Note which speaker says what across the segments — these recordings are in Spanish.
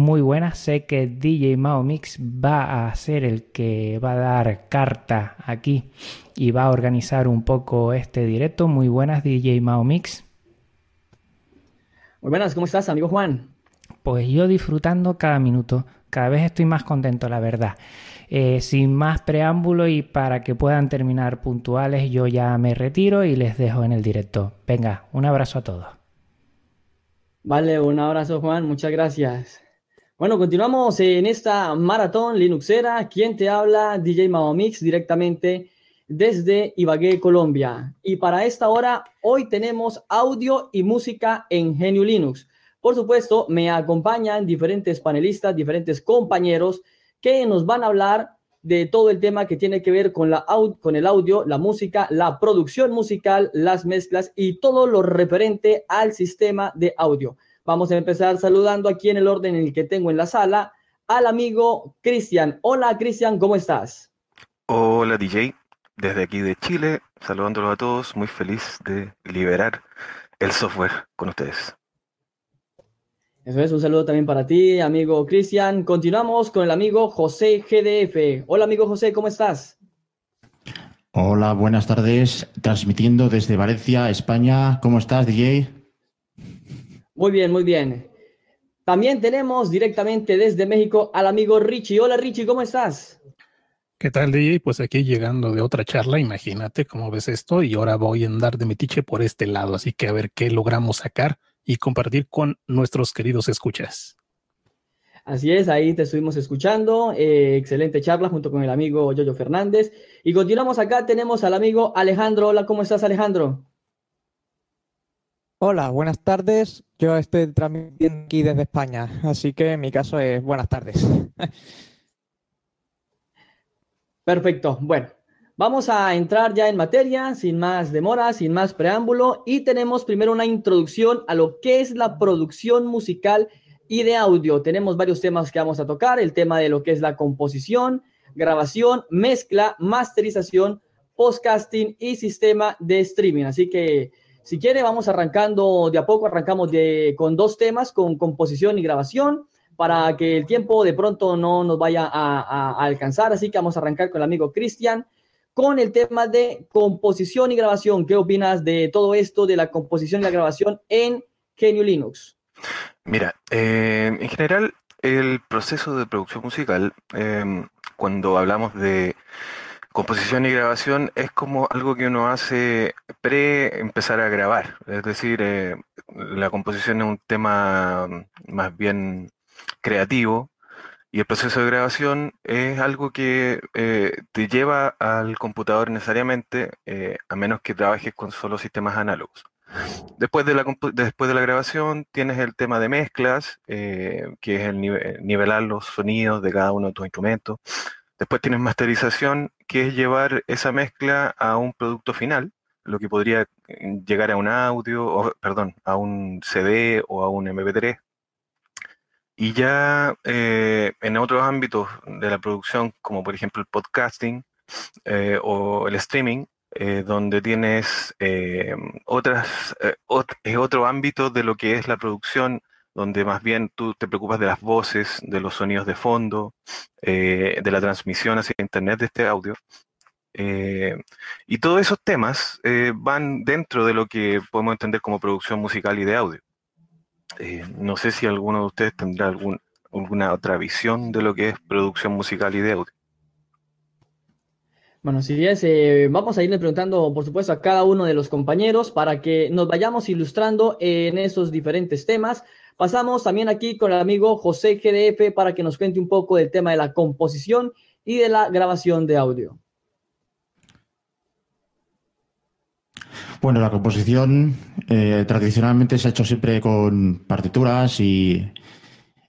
Speaker 1: muy buenas. Sé que DJ Mao Mix va a ser el que va a dar carta aquí y va a organizar un poco este directo. Muy buenas, DJ Mao Mix.
Speaker 2: Muy buenas, ¿cómo estás, amigo Juan?
Speaker 1: Pues yo disfrutando cada minuto. Cada vez estoy más contento, la verdad. Eh, sin más preámbulo y para que puedan terminar puntuales, yo ya me retiro y les dejo en el directo. Venga, un abrazo a todos.
Speaker 2: Vale, un abrazo Juan, muchas gracias. Bueno, continuamos en esta maratón Linuxera. ¿Quién te habla? DJ Mix directamente desde Ibagué, Colombia. Y para esta hora, hoy tenemos audio y música en Genio Linux. Por supuesto, me acompañan diferentes panelistas, diferentes compañeros que nos van a hablar de todo el tema que tiene que ver con, la, con el audio, la música, la producción musical, las mezclas y todo lo referente al sistema de audio. Vamos a empezar saludando aquí en el orden en el que tengo en la sala al amigo Cristian. Hola Cristian, ¿cómo estás?
Speaker 3: Hola DJ, desde aquí de Chile, saludándolos a todos, muy feliz de liberar el software con ustedes.
Speaker 2: Eso es, un saludo también para ti, amigo Cristian. Continuamos con el amigo José GDF. Hola, amigo José, ¿cómo estás?
Speaker 4: Hola, buenas tardes. Transmitiendo desde Valencia, España. ¿Cómo estás, DJ?
Speaker 2: Muy bien, muy bien. También tenemos directamente desde México al amigo Richie. Hola, Richie, ¿cómo estás?
Speaker 5: ¿Qué tal, DJ? Pues aquí llegando de otra charla, imagínate cómo ves esto, y ahora voy a andar de metiche por este lado, así que a ver qué logramos sacar y compartir con nuestros queridos escuchas.
Speaker 2: Así es, ahí te estuvimos escuchando. Eh, excelente charla junto con el amigo Yoyo Fernández. Y continuamos acá, tenemos al amigo Alejandro. Hola, ¿cómo estás, Alejandro?
Speaker 6: Hola, buenas tardes. Yo estoy transmitiendo aquí desde España, así que mi caso es buenas tardes.
Speaker 2: Perfecto. Bueno, Vamos a entrar ya en materia, sin más demora, sin más preámbulo, y tenemos primero una introducción a lo que es la producción musical y de audio. Tenemos varios temas que vamos a tocar, el tema de lo que es la composición, grabación, mezcla, masterización, podcasting y sistema de streaming. Así que si quiere, vamos arrancando de a poco, arrancamos de, con dos temas, con composición y grabación, para que el tiempo de pronto no nos vaya a, alcanzar. Así que vamos a arrancar con el amigo Cristian con el tema de composición y grabación. ¿Qué opinas de todo esto, de la composición y la grabación en Genio Linux?
Speaker 3: Mira, eh, en general, el proceso de producción musical, em, cuando hablamos de composición y grabación, es como algo que uno hace pre empezar a grabar. Es decir, eh, la composición es un tema más bien creativo, y el proceso de grabación es algo que eh, te lleva al computador necesariamente, eh, a menos que trabajes con solo sistemas análogos. Después de la, después de la grabación tienes el tema de mezclas, que es el nivelar los sonidos de cada uno de tus instrumentos. Después tienes masterización, que es llevar esa mezcla a un producto final, lo que podría llegar a un audio, o, perdón, a un CD o a un MP3 y ya eh, en otros ámbitos de la producción, como por ejemplo el podcasting eh, o el streaming, eh, donde tienes otras, es otro ámbito de lo que es la producción, donde más bien tú te preocupas de las voces, de los sonidos de fondo, de la transmisión hacia Internet de este audio. y todos esos temas van dentro de lo que podemos entender como producción musical y de audio. Eh, no sé si alguno de ustedes tendrá alguna otra visión de lo que es producción musical y de audio.
Speaker 2: Bueno, si eh, vamos a irle preguntando, por supuesto, a cada uno de los compañeros para que nos vayamos ilustrando en esos diferentes temas. Pasamos también aquí con el amigo José GDF para que nos cuente un poco del tema de la composición y de la grabación de audio.
Speaker 4: Bueno, la composición eh, tradicionalmente se ha hecho siempre con partituras y,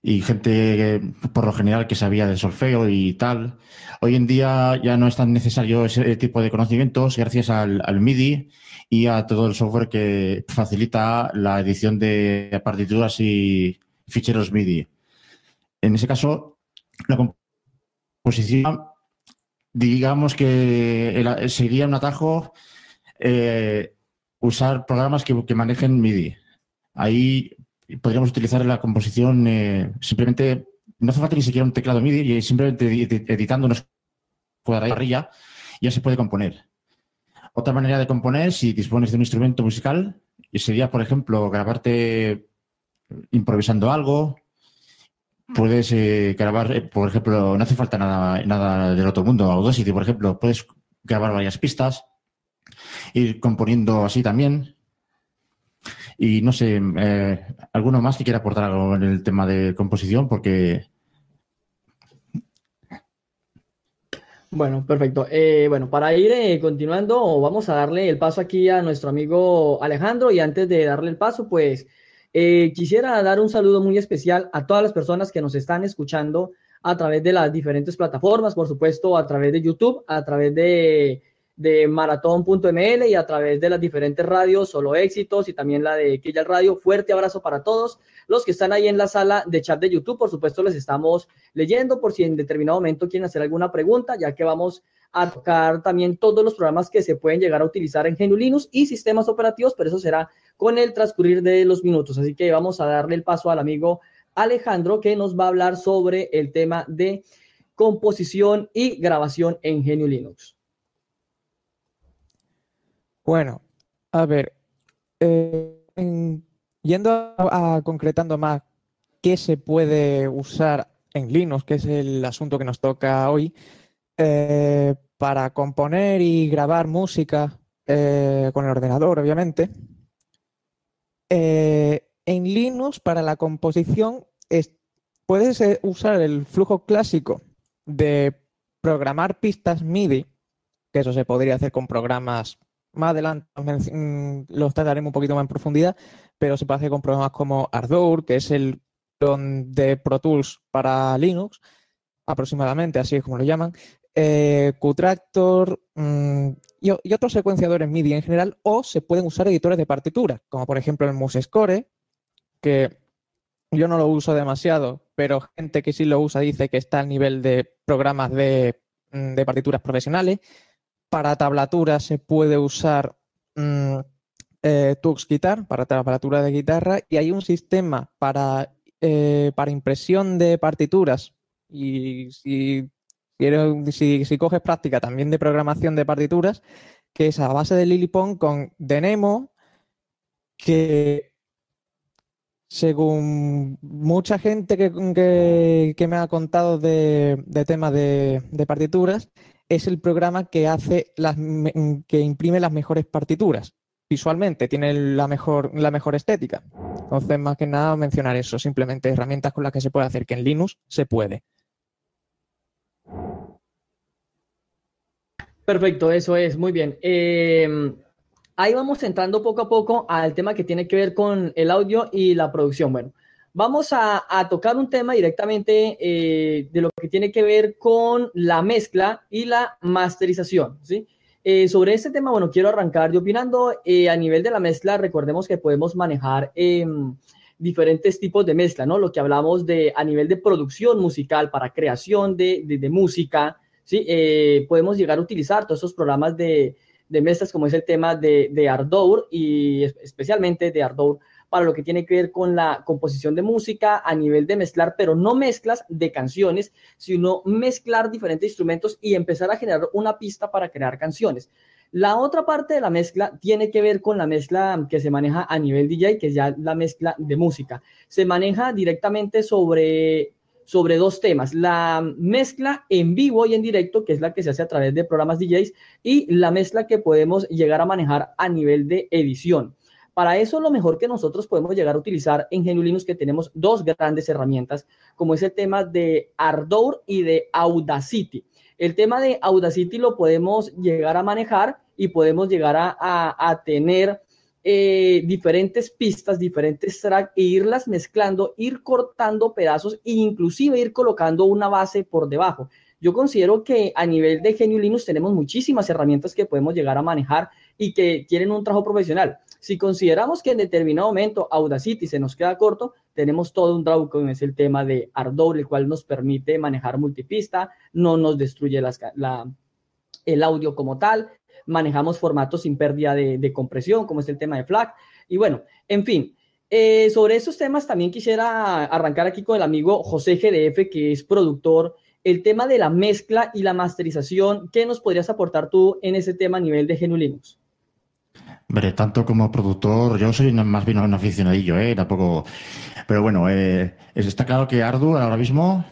Speaker 4: gente, por lo general, que sabía de solfeo y tal. Hoy en día ya no es tan necesario ese tipo de conocimientos gracias al, MIDI y a todo el software que facilita la edición de partituras y ficheros MIDI. En ese caso, la composición, digamos que sería un atajo eh, usar programas que, manejen MIDI. Ahí podríamos utilizar la composición eh, simplemente, no hace falta ni siquiera un teclado MIDI, y simplemente editando unos cuadrillas ya se puede componer. Otra manera de componer, si dispones de un instrumento musical, sería, por ejemplo, grabarte improvisando algo. Puedes eh, grabar, eh, por ejemplo, no hace falta nada, nada del otro mundo, Audacity, por ejemplo, puedes grabar varias pistas, ir componiendo así también. Y no sé, eh, ¿alguno más que quiera aportar algo en el tema de composición? Porque
Speaker 2: Bueno, perfecto. Eh, bueno, para ir eh, continuando, vamos a darle el paso aquí a nuestro amigo Alejandro y antes de darle el paso, pues eh, quisiera dar un saludo muy especial a todas las personas que nos están escuchando a través de las diferentes plataformas, por supuesto, a través de YouTube, a través de de maratón.ml y a través de las diferentes radios, solo éxitos y también la de Quilla Radio. Fuerte abrazo para todos los que están ahí en la sala de chat de YouTube. Por supuesto, les estamos leyendo por si en determinado momento quieren hacer alguna pregunta, ya que vamos a tocar también todos los programas que se pueden llegar a utilizar en GNU Linux y sistemas operativos, pero eso será con el transcurrir de los minutos. Así que vamos a darle el paso al amigo Alejandro que nos va a hablar sobre el tema de composición y grabación en GNU Linux.
Speaker 6: Bueno, a ver, eh, yendo a, concretando más qué se puede usar en Linux, que es el asunto que nos toca hoy, eh, para componer y grabar música eh, con el ordenador, obviamente. en Linux, para la composición, puedes usar el flujo clásico de programar pistas MIDI, que eso se podría hacer con programas más adelante mm, los trataremos un poquito más en profundidad, pero se puede hacer con programas como Ardour, que es el de Pro Tools para Linux, aproximadamente, así es como lo llaman, eh, Qtractor mm, y, otros secuenciadores MIDI en general, o se pueden usar editores de partituras, como por ejemplo el MuseScore, que yo no lo uso demasiado, pero gente que sí lo usa dice que está al nivel de programas de, mm, de partituras profesionales. Para tablatura se puede usar mm, eh, Tux Guitar, para tablatura de guitarra, y hay un sistema para, eh, para impresión de partituras. Y si, si, si, coges práctica también de programación de partituras, que es a base de Lilipon con Denemo, que según mucha gente que, que, me ha contado de, de temas de, de, partituras, es el programa que hace las, que imprime las mejores partituras. Visualmente tiene la mejor, la mejor estética. Entonces, más que nada, mencionar eso, simplemente herramientas con las que se puede hacer, que en Linux se puede.
Speaker 2: Perfecto, eso es, muy bien. Em, ahí vamos entrando poco a poco al tema que tiene que ver con el audio y la producción. Bueno, Vamos a, tocar un tema directamente eh, de lo que tiene que ver con la mezcla y la masterización, ¿sí? Eh, sobre este tema, bueno, quiero arrancar yo opinando eh, a nivel de la mezcla, recordemos que podemos manejar em, diferentes tipos de mezcla, ¿no? Lo que hablamos de a nivel de producción musical para creación de, música, ¿sí? podemos llegar a utilizar todos esos programas de, mezclas como es el tema de, de Ardour y especialmente de Ardour para lo que tiene que ver con la composición de música a nivel de mezclar, pero no mezclas de canciones, sino mezclar diferentes instrumentos y empezar a generar una pista para crear canciones. La otra parte de la mezcla tiene que ver con la mezcla que se maneja a nivel DJ, que es ya la mezcla de música. Se maneja directamente sobre, sobre dos temas, la mezcla en vivo y en directo, que es la que se hace a través de programas DJs, y la mezcla que podemos llegar a manejar a nivel de edición. Para eso lo mejor que nosotros podemos llegar a utilizar en GNU que tenemos dos grandes herramientas, como es el tema de Ardour y de Audacity. El tema de Audacity lo podemos llegar a manejar y podemos llegar a, tener eh, diferentes pistas, diferentes tracks e irlas mezclando, ir cortando pedazos e inclusive ir colocando una base por debajo. Yo considero que a nivel de GNU Linux tenemos muchísimas herramientas que podemos llegar a manejar y que tienen un trabajo profesional. Si consideramos que en determinado momento Audacity se nos queda corto, tenemos todo un draw como es el tema de Ardour, el cual nos permite manejar multipista, no nos destruye el audio como tal, manejamos formatos sin pérdida de, compresión, como es el tema de FLAC. Y bueno, en fin, eh, sobre estos temas también quisiera arrancar aquí con el amigo José GDF, que es productor. El tema de la mezcla y la masterización, ¿qué nos podrías aportar tú en ese tema a nivel de GNU?
Speaker 4: Tanto como productor, yo soy más bien un aficionadillo, ¿eh? Tampoco. Pero bueno, eh, está claro que Ardu ahora mismo,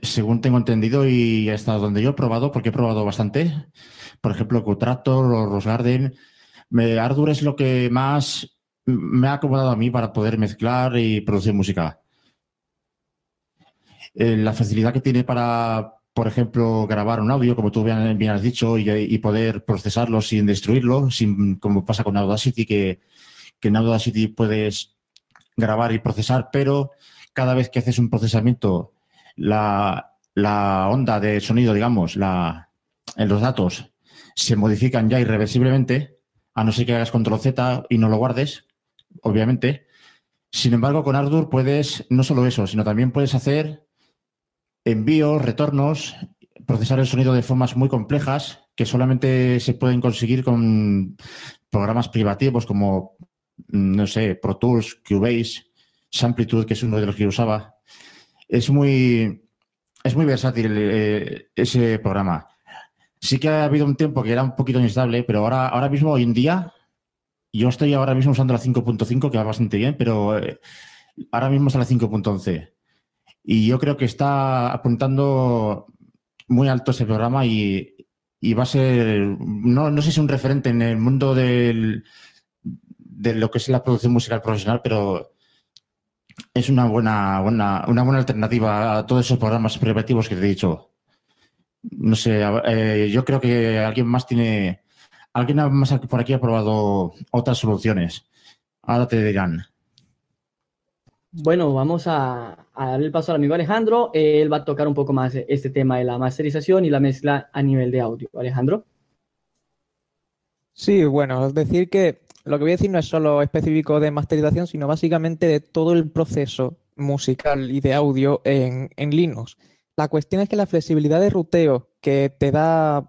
Speaker 4: según tengo entendido y hasta donde yo he probado, porque he probado bastante, por ejemplo, Cutractor o me, Ardour es lo que más me ha acomodado a mí para poder mezclar y producir música. Eh, la facilidad que tiene para, por ejemplo, grabar un audio, como tú bien, has dicho, y, poder procesarlo sin destruirlo, sin, como pasa con Audacity, que, que en Audacity puedes grabar y procesar, pero cada vez que haces un procesamiento, la, la onda de sonido, digamos, la, en los datos se modifican ya irreversiblemente, a no ser que hagas control Z y no lo guardes, obviamente. Sin embargo, con Ardour puedes no solo eso, sino también puedes hacer envíos, retornos, procesar el sonido de formas muy complejas que solamente se pueden conseguir con programas privativos como, no sé, Pro Tools, Cubase, Samplitude, que es uno de los que usaba. Es muy, es muy versátil eh, ese programa. Sí que ha habido un tiempo que era un poquito inestable, pero ahora, ahora mismo, hoy en día, yo estoy ahora mismo usando la 5.5, que va bastante bien, pero eh, ahora mismo está la 5.11. Y yo creo que está apuntando muy alto ese programa y, va a ser, no, no sé si es un referente en el mundo del, de lo que es la producción musical profesional, pero es una buena, buena, una buena alternativa a todos esos programas privativos que te he dicho. No sé, eh, yo creo que alguien más tiene Alguien más por aquí ha probado otras soluciones. Ahora te dirán.
Speaker 2: Bueno, vamos a, darle el paso al amigo Alejandro. Él va a tocar un poco más este tema de la masterización y la mezcla a nivel de audio. Alejandro.
Speaker 6: Sí, bueno, es decir que lo que voy a decir no es solo específico de masterización, sino básicamente de todo el proceso musical y de audio en, en Linux. La cuestión es que la flexibilidad de ruteo que te da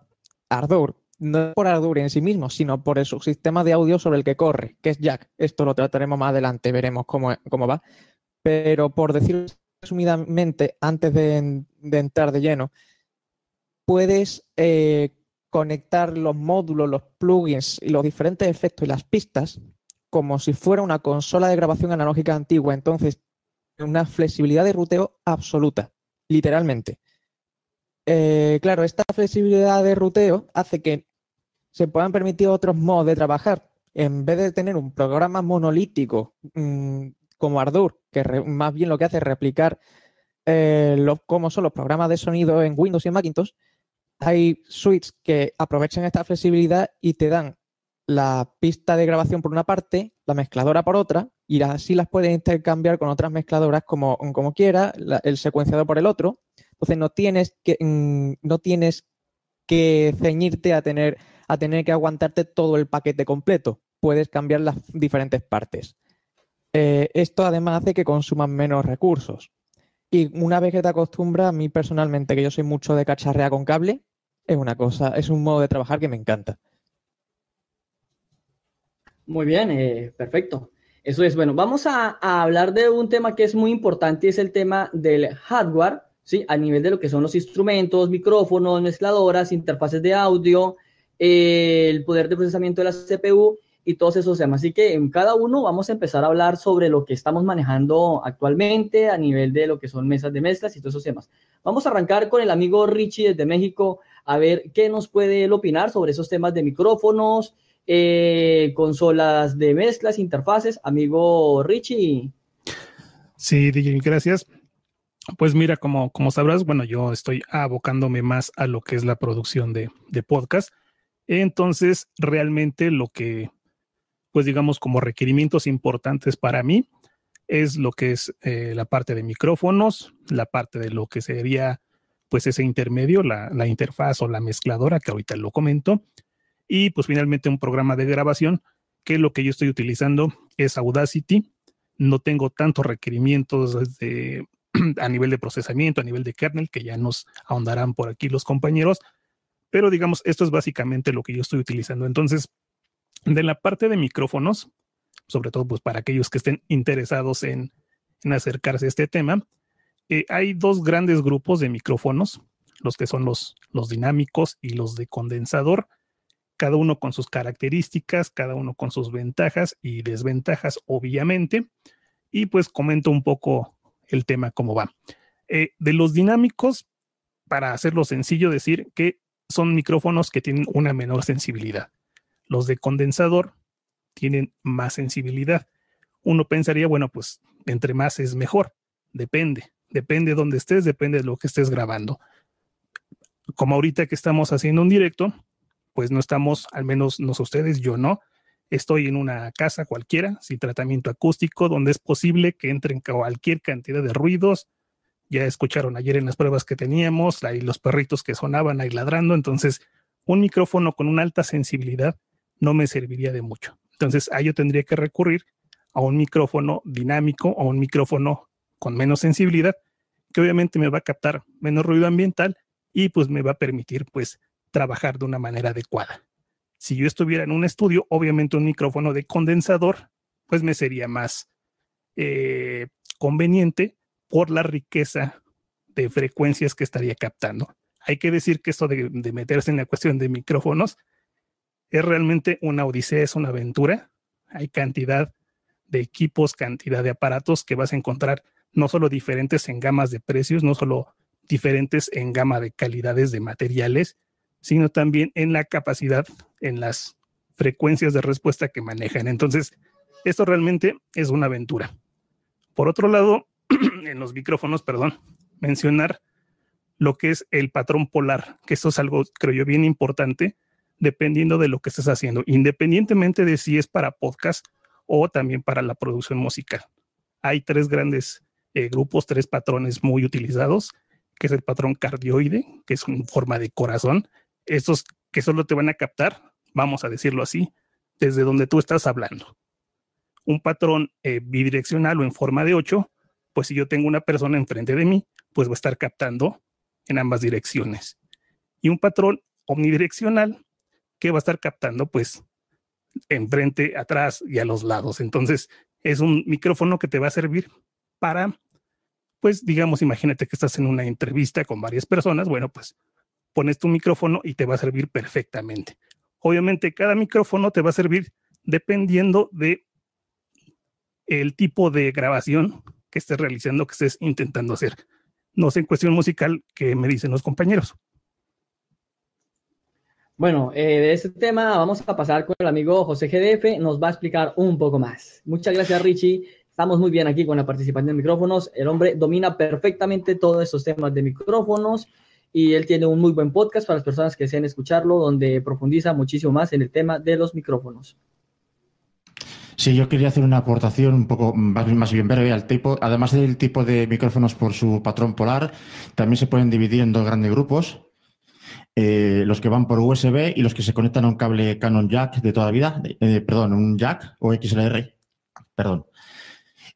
Speaker 6: Ardor no por Ardour en sí mismo, sino por el subsistema de audio sobre el que corre, que es Jack. Esto lo trataremos más adelante, veremos cómo, cómo va. Pero por decirlo resumidamente, antes de, entrar de lleno, puedes eh, conectar los módulos, los plugins y los diferentes efectos y las pistas como si fuera una consola de grabación analógica antigua. Entonces, una flexibilidad de ruteo absoluta, literalmente. Eh, claro, esta flexibilidad de ruteo hace que se puedan permitir otros modos de trabajar. En vez de tener un programa monolítico mm, como Ardour, que más bien lo que hace es replicar eh, cómo son los programas de sonido en Windows y en Macintosh, hay suites que aprovechan esta flexibilidad y te dan la pista de grabación por una parte, la mezcladora por otra, y así las puedes intercambiar con otras mezcladoras como, como quieras, el secuenciador por el otro. Entonces no tienes que, mm, no tienes que ceñirte a tener a tener que aguantarte todo el paquete completo. Puedes cambiar las diferentes partes. Eh, esto además hace que consuman menos recursos. Y una vez que te acostumbras, a mí personalmente, que yo soy mucho de cacharrea con cable, es una cosa, es un modo de trabajar que me encanta.
Speaker 2: Muy bien, eh, perfecto. Eso es, bueno, vamos a, hablar de un tema que es muy importante, es el tema del hardware, ¿sí? A nivel de lo que son los instrumentos, micrófonos, mezcladoras, interfaces de audio, el poder de procesamiento de la CPU y todos esos temas. Así que en cada uno vamos a empezar a hablar sobre lo que estamos manejando actualmente a nivel de lo que son mesas de mezclas y todos esos temas. Vamos a arrancar con el amigo Richie desde México a ver qué nos puede él opinar sobre esos temas de micrófonos, eh, consolas de mezclas, interfaces. Amigo Richie.
Speaker 5: Sí, DJ, gracias. Pues mira, como, como sabrás, bueno, yo estoy abocándome más a lo que es la producción de, de podcast entonces, realmente lo que, pues digamos, como requerimientos importantes para mí es lo que es eh, la parte de micrófonos, la parte de lo que sería, pues ese intermedio, la, la interfaz o la mezcladora, que ahorita lo comento, y pues finalmente un programa de grabación, que lo que yo estoy utilizando es Audacity. No tengo tantos requerimientos a nivel de procesamiento, a nivel de kernel, que ya nos ahondarán por aquí los compañeros, pero digamos, esto es básicamente lo que yo estoy utilizando. Entonces, de la parte de micrófonos, sobre todo pues para aquellos que estén interesados en, acercarse a este tema. Eh, hay dos grandes grupos de micrófonos, los que son los, los dinámicos y los de condensador, cada uno con sus características, cada uno con sus ventajas y desventajas, obviamente. Y pues comento un poco el tema, cómo va. Eh, de los dinámicos, para hacerlo sencillo, decir que son micrófonos que tienen una menor sensibilidad. Los de condensador tienen más sensibilidad. Uno pensaría, bueno, pues entre más es mejor. Depende, depende de dónde estés, depende de lo que estés grabando. Como ahorita que estamos haciendo un directo, pues no estamos, al menos no ustedes, yo no, estoy en una casa cualquiera, sin tratamiento acústico, donde es posible que entren cualquier cantidad de ruidos, ya escucharon ayer en las pruebas que teníamos, ahí los perritos que sonaban ahí ladrando, entonces un micrófono con una alta sensibilidad no me serviría de mucho. Entonces ahí yo tendría que recurrir a un micrófono dinámico o un micrófono con menos sensibilidad, que obviamente me va a captar menos ruido ambiental y pues me va a permitir pues trabajar de una manera adecuada. Si yo estuviera en un estudio, obviamente un micrófono de condensador, pues me sería más eh, conveniente por la riqueza de frecuencias que estaría captando. Hay que decir que esto de, meterse en la cuestión de micrófonos es realmente una odisea, es una aventura. Hay cantidad de equipos, cantidad de aparatos que vas a encontrar no solo diferentes en gamas de precios, no solo diferentes en gama de calidades de materiales, sino también en la capacidad, en las frecuencias de respuesta que manejan. Entonces, esto realmente es una aventura. Por otro lado, en los micrófonos, perdón, mencionar lo que es el patrón polar, que esto es algo, creo yo, bien importante, dependiendo de lo que estés haciendo, independientemente de si es para podcast o también para la producción musical. Hay tres grandes eh, grupos, tres patrones muy utilizados, que es el patrón cardioide, que es en forma de corazón, estos que solo te van a captar, vamos a decirlo así, desde donde tú estás hablando. Un patrón eh, bidireccional o en forma de 8, pues si yo tengo una persona enfrente de mí, pues va a estar captando en ambas direcciones. Y un patrón omnidireccional que va a estar captando pues enfrente, atrás y a los lados. Entonces es un micrófono que te va a servir para, pues digamos, imagínate que estás en una entrevista con varias personas, bueno, pues pones tu micrófono y te va a servir perfectamente. Obviamente cada micrófono te va a servir dependiendo de el tipo de grabación que estés realizando, que estés intentando hacer. No sé en cuestión musical qué me dicen los compañeros.
Speaker 2: Bueno, eh, de este tema vamos a pasar con el amigo José GDF, nos va a explicar un poco más. Muchas gracias Richie, estamos muy bien aquí con la participación de micrófonos, el hombre domina perfectamente todos estos temas de micrófonos y él tiene un muy buen podcast para las personas que deseen escucharlo, donde profundiza muchísimo más en el tema de los micrófonos.
Speaker 4: Sí, yo quería hacer una aportación un poco más, bien breve al tipo. Además del tipo de micrófonos por su patrón polar, también se pueden dividir en dos grandes grupos. Eh, los que van por USB y los que se conectan a un cable Canon Jack de toda la vida, eh, perdón, un Jack o XLR, perdón.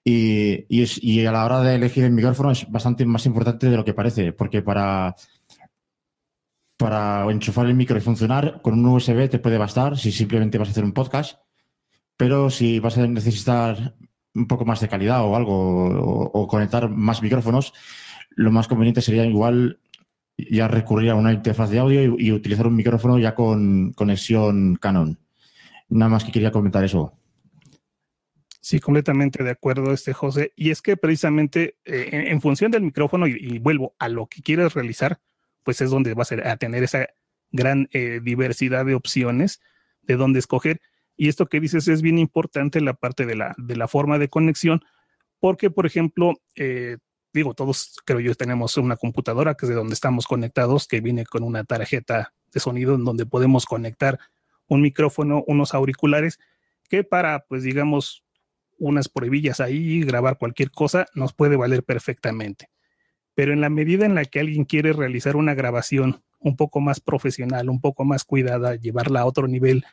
Speaker 4: Y, a la hora de elegir el micrófono es bastante más importante de lo que parece, porque para para enchufar el micro y funcionar, con un USB te puede bastar si simplemente vas a hacer un podcast, pero si vas a necesitar un poco más de calidad o algo, o, conectar más micrófonos, lo más conveniente sería igual ya recurrir a una interfaz de audio y, utilizar un micrófono ya con conexión Canon. Nada más que quería comentar eso.
Speaker 5: Sí, completamente de acuerdo, este José. Y es que precisamente eh, en, función del micrófono, y, vuelvo a lo que quieres realizar, pues es donde vas a tener esa gran eh, diversidad de opciones de dónde escoger. Y esto que dices es bien importante la parte de la, de la forma de conexión, porque, por ejemplo, eh, digo, todos creo yo tenemos una computadora que es de donde estamos conectados, que viene con una tarjeta de sonido en donde podemos conectar un micrófono, unos auriculares, que para, pues digamos, unas pruebillas ahí, grabar cualquier cosa, nos puede valer perfectamente. Pero en la medida en la que alguien quiere realizar una grabación un poco más profesional, un poco más cuidada, llevarla a otro nivel,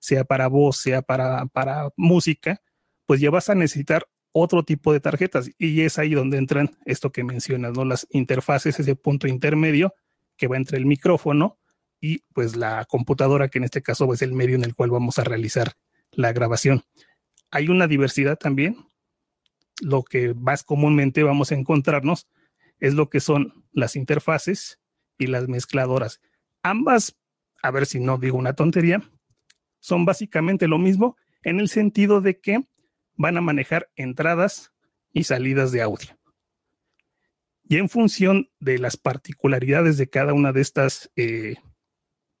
Speaker 5: sea para voz, sea para, para música, pues ya vas a necesitar otro tipo de tarjetas y es ahí donde entran esto que mencionas, ¿no? Las interfaces, ese punto intermedio que va entre el micrófono y pues la computadora, que en este caso es el medio en el cual vamos a realizar la grabación. hay una diversidad también. Lo que más comúnmente vamos a encontrarnos es lo que son las interfaces y las mezcladoras. Ambas, a ver si no digo una tontería, son básicamente lo mismo en el sentido de que van a manejar entradas y salidas de audio. Y en función de las particularidades de cada una de estas eh,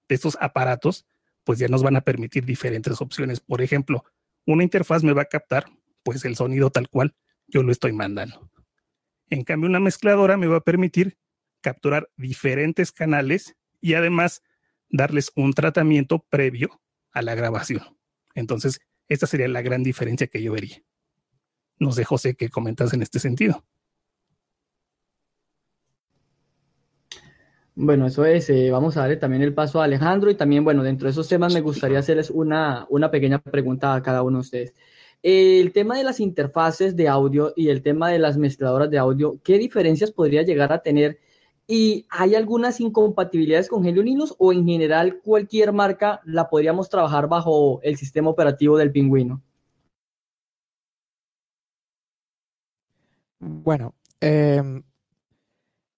Speaker 5: de estos aparatos, pues ya nos van a permitir diferentes opciones. Por ejemplo, una interfaz me va a captar pues el sonido tal cual yo lo estoy mandando. En cambio, una mezcladora me va a permitir capturar diferentes canales y además darles un tratamiento previo a la grabación. Entonces, esta sería la gran diferencia que yo vería. No sé, José, qué comentas en este sentido.
Speaker 2: Bueno, eso es, eh, vamos a darle también el paso a Alejandro y también, bueno, dentro de esos temas me gustaría hacerles una, una pequeña pregunta a cada uno de ustedes. El tema de las interfaces de audio y el tema de las mezcladoras de audio, ¿qué diferencias podría llegar a tener? ¿Y hay algunas incompatibilidades con Helio Linux o en general cualquier marca la podríamos trabajar bajo el sistema operativo del pingüino?
Speaker 6: Bueno, eh,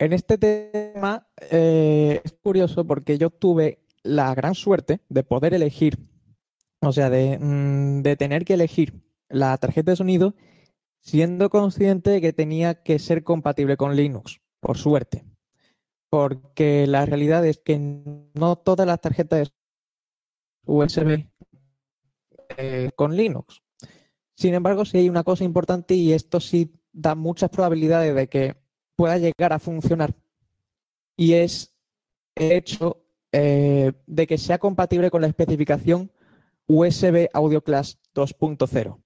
Speaker 6: en este tema eh, es curioso porque yo tuve la gran suerte de poder elegir, o sea, mm, de, tener que elegir la tarjeta de sonido siendo consciente de que tenía que ser compatible con Linux, por suerte. Porque la realidad es que no todas las tarjetas USB eh, con Linux. Sin embargo, sí hay una cosa importante y esto sí da muchas probabilidades de que pueda llegar a funcionar y es el hecho eh, de que sea compatible con la especificación USB Audio Class 2.0.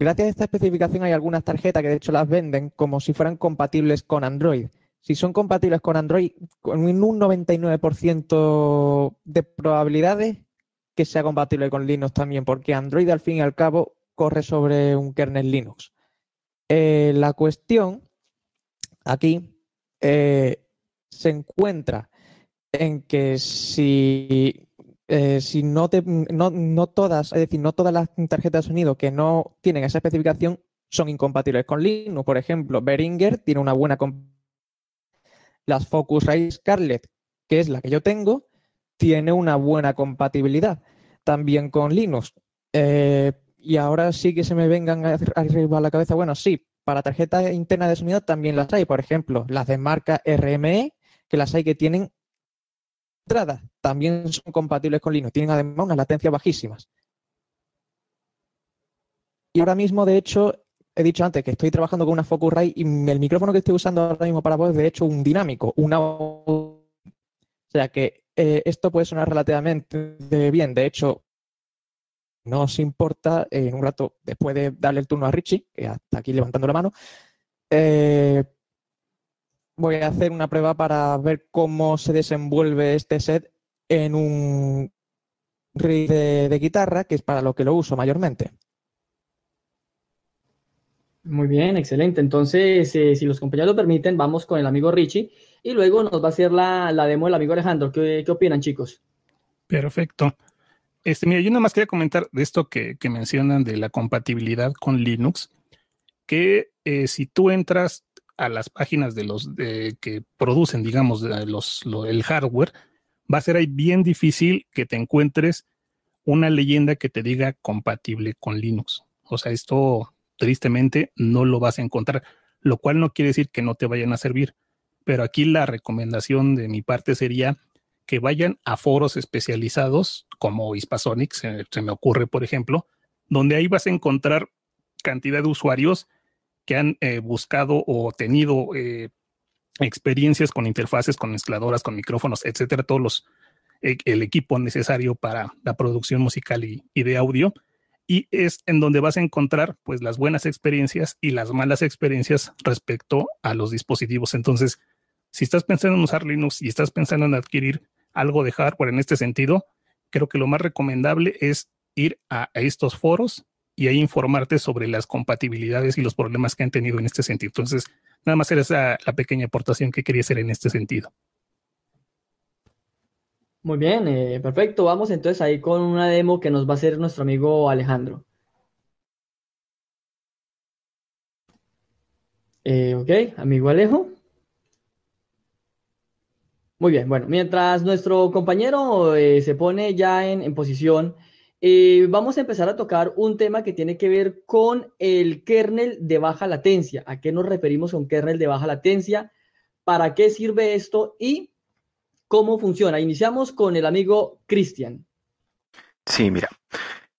Speaker 6: Gracias a esta especificación hay algunas tarjetas que de hecho las venden como si fueran compatibles con Android. Si son compatibles con Android, con un 99% de probabilidades que sea compatible con Linux también, porque Android al fin y al cabo corre sobre un kernel Linux. Eh, la cuestión aquí eh, se encuentra en que si, eh, si no, no, todas, es decir, no todas las tarjetas de sonido que no tienen esa especificación son incompatibles con Linux. Por ejemplo, Behringer tiene una buena las Focusrite Scarlett, que es la que yo tengo, tiene una buena compatibilidad también con Linux. Eh, y ahora sí que se me vengan arriba a la cabeza, bueno, sí, para tarjetas internas de sonido también las hay, por ejemplo, las de marca RME, que las hay que tienen entradas, también son compatibles con Linux, tienen además unas latencias bajísimas. Y ahora mismo, de hecho, he dicho antes que estoy trabajando con una Focusrite y el micrófono que estoy usando ahora mismo para voz es de hecho un dinámico, una o sea que eh, esto puede sonar relativamente bien. De hecho, no os importa, en un rato, después de darle el turno a Richie, que está aquí levantando la mano, eh, voy a hacer una prueba para ver cómo se desenvuelve este set en un riff de, guitarra, que es para lo que lo uso mayormente.
Speaker 2: Muy bien, excelente. Entonces, eh, si los compañeros lo permiten, vamos con el amigo Richie y luego nos va a hacer la, demo el amigo Alejandro. ¿Qué, ¿Qué, opinan, chicos?
Speaker 5: Perfecto. Este, mira, yo nada más quería comentar de esto que, mencionan de la compatibilidad con Linux, que eh, si tú entras a las páginas de los que producen, digamos, los, el hardware, va a ser ahí bien difícil que te encuentres una leyenda que te diga compatible con Linux. O sea, esto tristemente no lo vas a encontrar, lo cual no quiere decir que no te vayan a servir. Pero aquí la recomendación de mi parte sería que vayan a foros especializados como Hispasonic, se, me ocurre, por ejemplo, donde ahí vas a encontrar cantidad de usuarios que han eh, buscado o tenido eh, experiencias con interfaces, con mezcladoras, con micrófonos, etcétera, todos los e, el equipo necesario para la producción musical y, y, de audio. Y es en donde vas a encontrar pues las buenas experiencias y las malas experiencias respecto a los dispositivos. Entonces, si estás pensando en usar Linux y estás pensando en adquirir algo de hardware en este sentido, creo que lo más recomendable es ir a, estos foros y ahí informarte sobre las compatibilidades y los problemas que han tenido en este sentido. Entonces, nada más era esa la pequeña aportación que quería hacer en este sentido.
Speaker 2: Muy bien, eh, perfecto. Vamos entonces ahí con una demo que nos va a hacer nuestro amigo Alejandro. Eh, ok, amigo Alejo. Muy bien, bueno, mientras nuestro compañero eh, se pone ya en, posición, eh, vamos a empezar a tocar un tema que tiene que ver con el kernel de baja latencia. ¿A qué nos referimos con kernel de baja latencia? ¿Para qué sirve esto? Y cómo funciona. Iniciamos con el amigo Cristian.
Speaker 3: Sí, mira,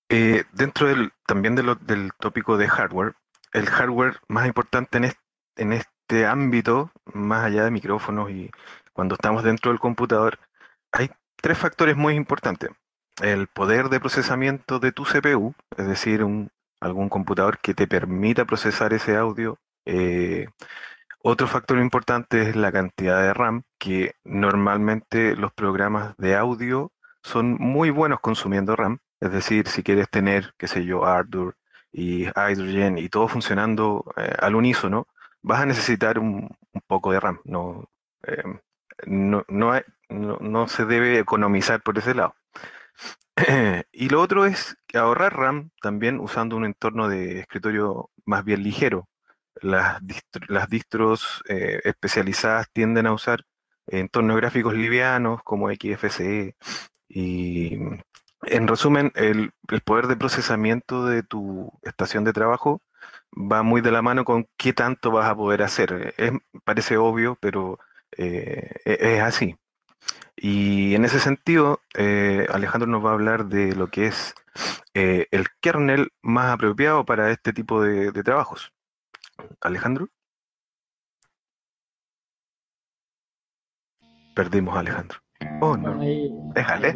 Speaker 3: eh, dentro del, también del tópico de hardware, el hardware más importante en este ámbito, más allá de micrófonos y cuando estamos dentro del computador, hay tres factores muy importantes. El poder de procesamiento de tu CPU, es decir, algún computador que te permita procesar ese audio. Eh, otro factor importante es la cantidad de RAM, que normalmente los programas de audio son muy buenos consumiendo RAM. Es decir, si quieres tener, qué sé yo, Ardour y Hydrogen y todo funcionando eh, al unísono, vas a necesitar un, poco de RAM. No, no, no, no, se debe economizar por ese lado. y lo otro es ahorrar RAM también usando un entorno de escritorio más bien ligero. Las, las distros eh, especializadas tienden a usar entornos gráficos livianos como XFCE y en resumen el, el, poder de procesamiento de tu estación de trabajo va muy de la mano con qué tanto vas a poder hacer. Es, parece obvio, pero eh, e-, es así. Y en ese sentido, eh, Alejandro nos va a hablar de lo que es el kernel más apropiado para este tipo de trabajos. Alejandro. Perdimos a Alejandro. Oh, no. Déjale.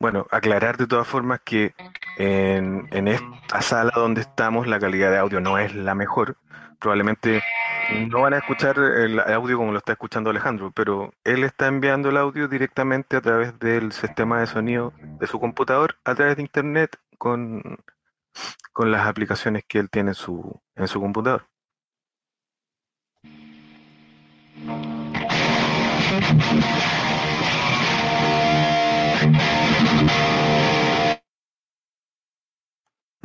Speaker 3: Bueno, aclarar de todas formas que en, esta sala donde estamos la calidad de audio no es la mejor. Probablemente no van a escuchar el audio como lo está escuchando Alejandro, pero él está enviando el audio directamente a través del sistema de sonido de su computador, a través de internet, con, con las aplicaciones que él tiene en su, en su computador.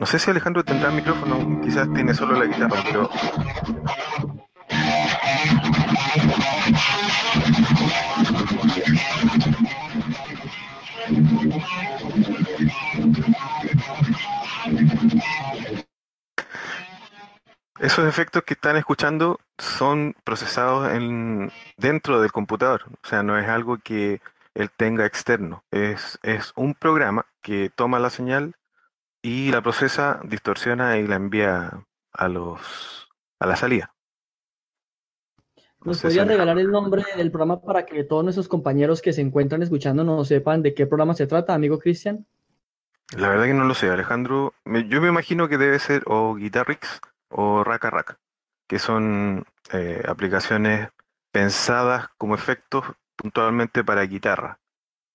Speaker 3: No sé si Alejandro tendrá micrófono, quizás tiene solo la guitarra, pero... Esos efectos que están escuchando son procesados en, dentro del computador, o sea, no es algo que él tenga externo, es, es un programa que toma la señal y la procesa, distorsiona y la envía a los a la salida.
Speaker 2: ¿Nos podría regalar el nombre del programa para que todos nuestros compañeros que se encuentran escuchando no sepan de qué programa se trata, amigo Cristian?
Speaker 3: La verdad que no lo sé, Alejandro. Yo me imagino que debe ser o Guitarrix o Raka Raka, que son eh, aplicaciones pensadas como efectos puntualmente para guitarra.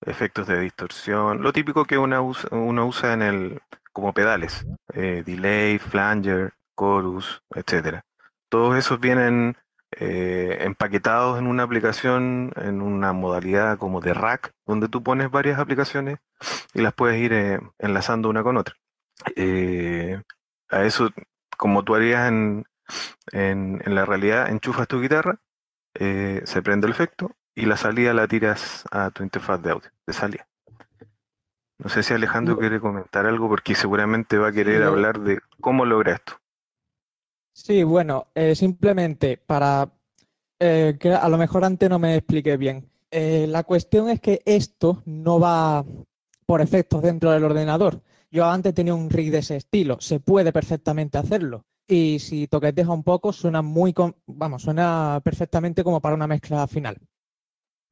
Speaker 3: Efectos de distorsión, lo típico que uno usa, uno usa en el, como pedales, eh, delay, flanger, chorus, etcétera. Todos esos vienen eh, empaquetados en una aplicación, en una modalidad como de rack, donde tú pones varias aplicaciones y las puedes ir eh, enlazando una con otra. a eso, como tú harías en, en, en, la realidad, enchufas tu guitarra, se prende el efecto y la salida la tiras a tu interfaz de audio, de salida. No sé si Alejandro quiere comentar algo porque seguramente va a querer hablar de cómo logra esto.
Speaker 6: Sí, bueno, eh, simplemente para eh, que a lo mejor antes no me expliqué bien. Eh, la cuestión es que esto no va por efectos dentro del ordenador. Yo antes tenía un rig de ese estilo, se puede perfectamente hacerlo. Y si toqueteja un poco, suena muy, vamos, suena perfectamente como para una mezcla final.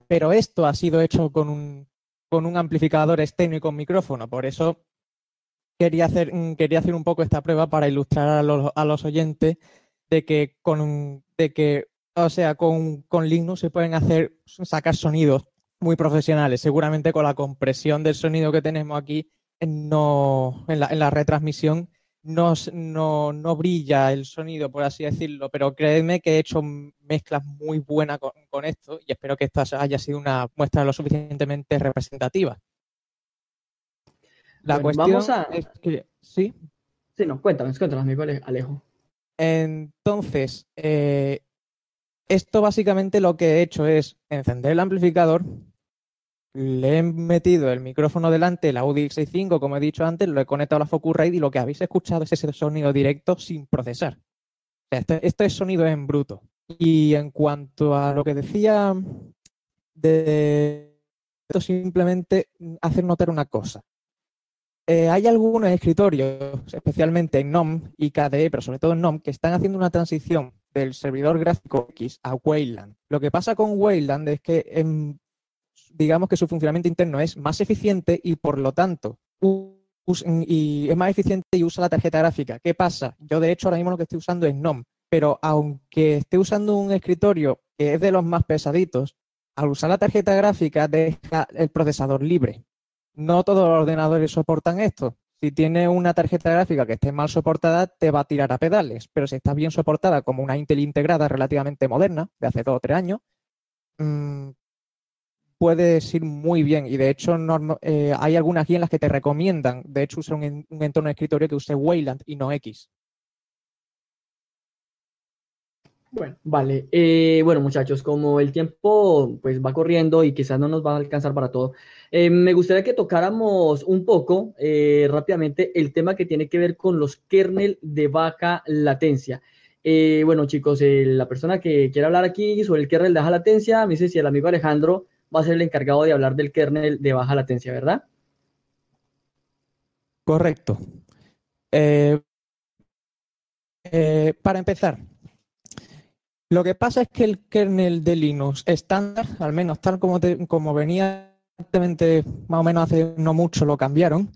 Speaker 6: Pero esto ha sido hecho con un con un amplificador externo y con micrófono. Por eso quería hacer, mm, quería hacer un poco esta prueba para ilustrar a los, a los oyentes de que con de que, o sea, con, con Linux se pueden hacer, sacar sonidos muy profesionales. Seguramente con la compresión del sonido que tenemos aquí, no, en, la, retransmisión no, no, brilla el sonido, por así decirlo, pero créeme que he hecho mezclas muy buenas con, esto y espero que esta haya sido una muestra lo suficientemente representativa. La cuestión vamos a... es que, ¿sí?
Speaker 2: Sí, no, cuéntame, cuéntame, amigo Alejo.
Speaker 6: Entonces, eh, esto básicamente lo que he hecho es encender el amplificador, le he metido el micrófono delante, el Audi X65, como he dicho antes, lo he conectado a la Focusrite y lo que habéis escuchado es ese sonido directo sin procesar. Este, sonido es en bruto. Y en cuanto a lo que decía de esto, simplemente hacer notar una cosa. Eh, hay algunos escritorios, especialmente en NOM y KDE, pero sobre todo en NOM, que están haciendo una transición del servidor gráfico X a Wayland. Lo que pasa con Wayland es que en digamos que su funcionamiento interno es más eficiente y por lo tanto y es más eficiente y usa la tarjeta gráfica. ¿Qué pasa? Yo de hecho ahora mismo lo que estoy usando es NOM, pero aunque esté usando un escritorio que es de los más pesaditos, al usar la tarjeta gráfica deja el procesador libre. No todos los ordenadores soportan esto. Si tiene una tarjeta gráfica que esté mal soportada, te va a tirar a pedales, pero si está bien soportada como una Intel integrada relativamente moderna, de hace dos o tres años, mmm, puede ir muy bien y de hecho eh, hay algunas guías en las que te recomiendan, de hecho, usar un, entorno de escritorio que use Wayland y no X.
Speaker 2: Bueno, vale. Eh, bueno, muchachos, como el tiempo pues va corriendo y quizás no nos va a alcanzar para todo, eh, me gustaría que tocáramos un poco rápidamente el tema que tiene que ver con los kernel de baja latencia. bueno, chicos, la persona que quiere hablar aquí sobre el kernel de baja latencia, me dice si el amigo Alejandro va a ser el encargado de hablar del kernel de baja latencia, ¿verdad?
Speaker 6: Correcto. Eh, eh, para empezar, lo que pasa es que el kernel de Linux estándar, al menos tal como, como venía más o menos hace no mucho lo cambiaron,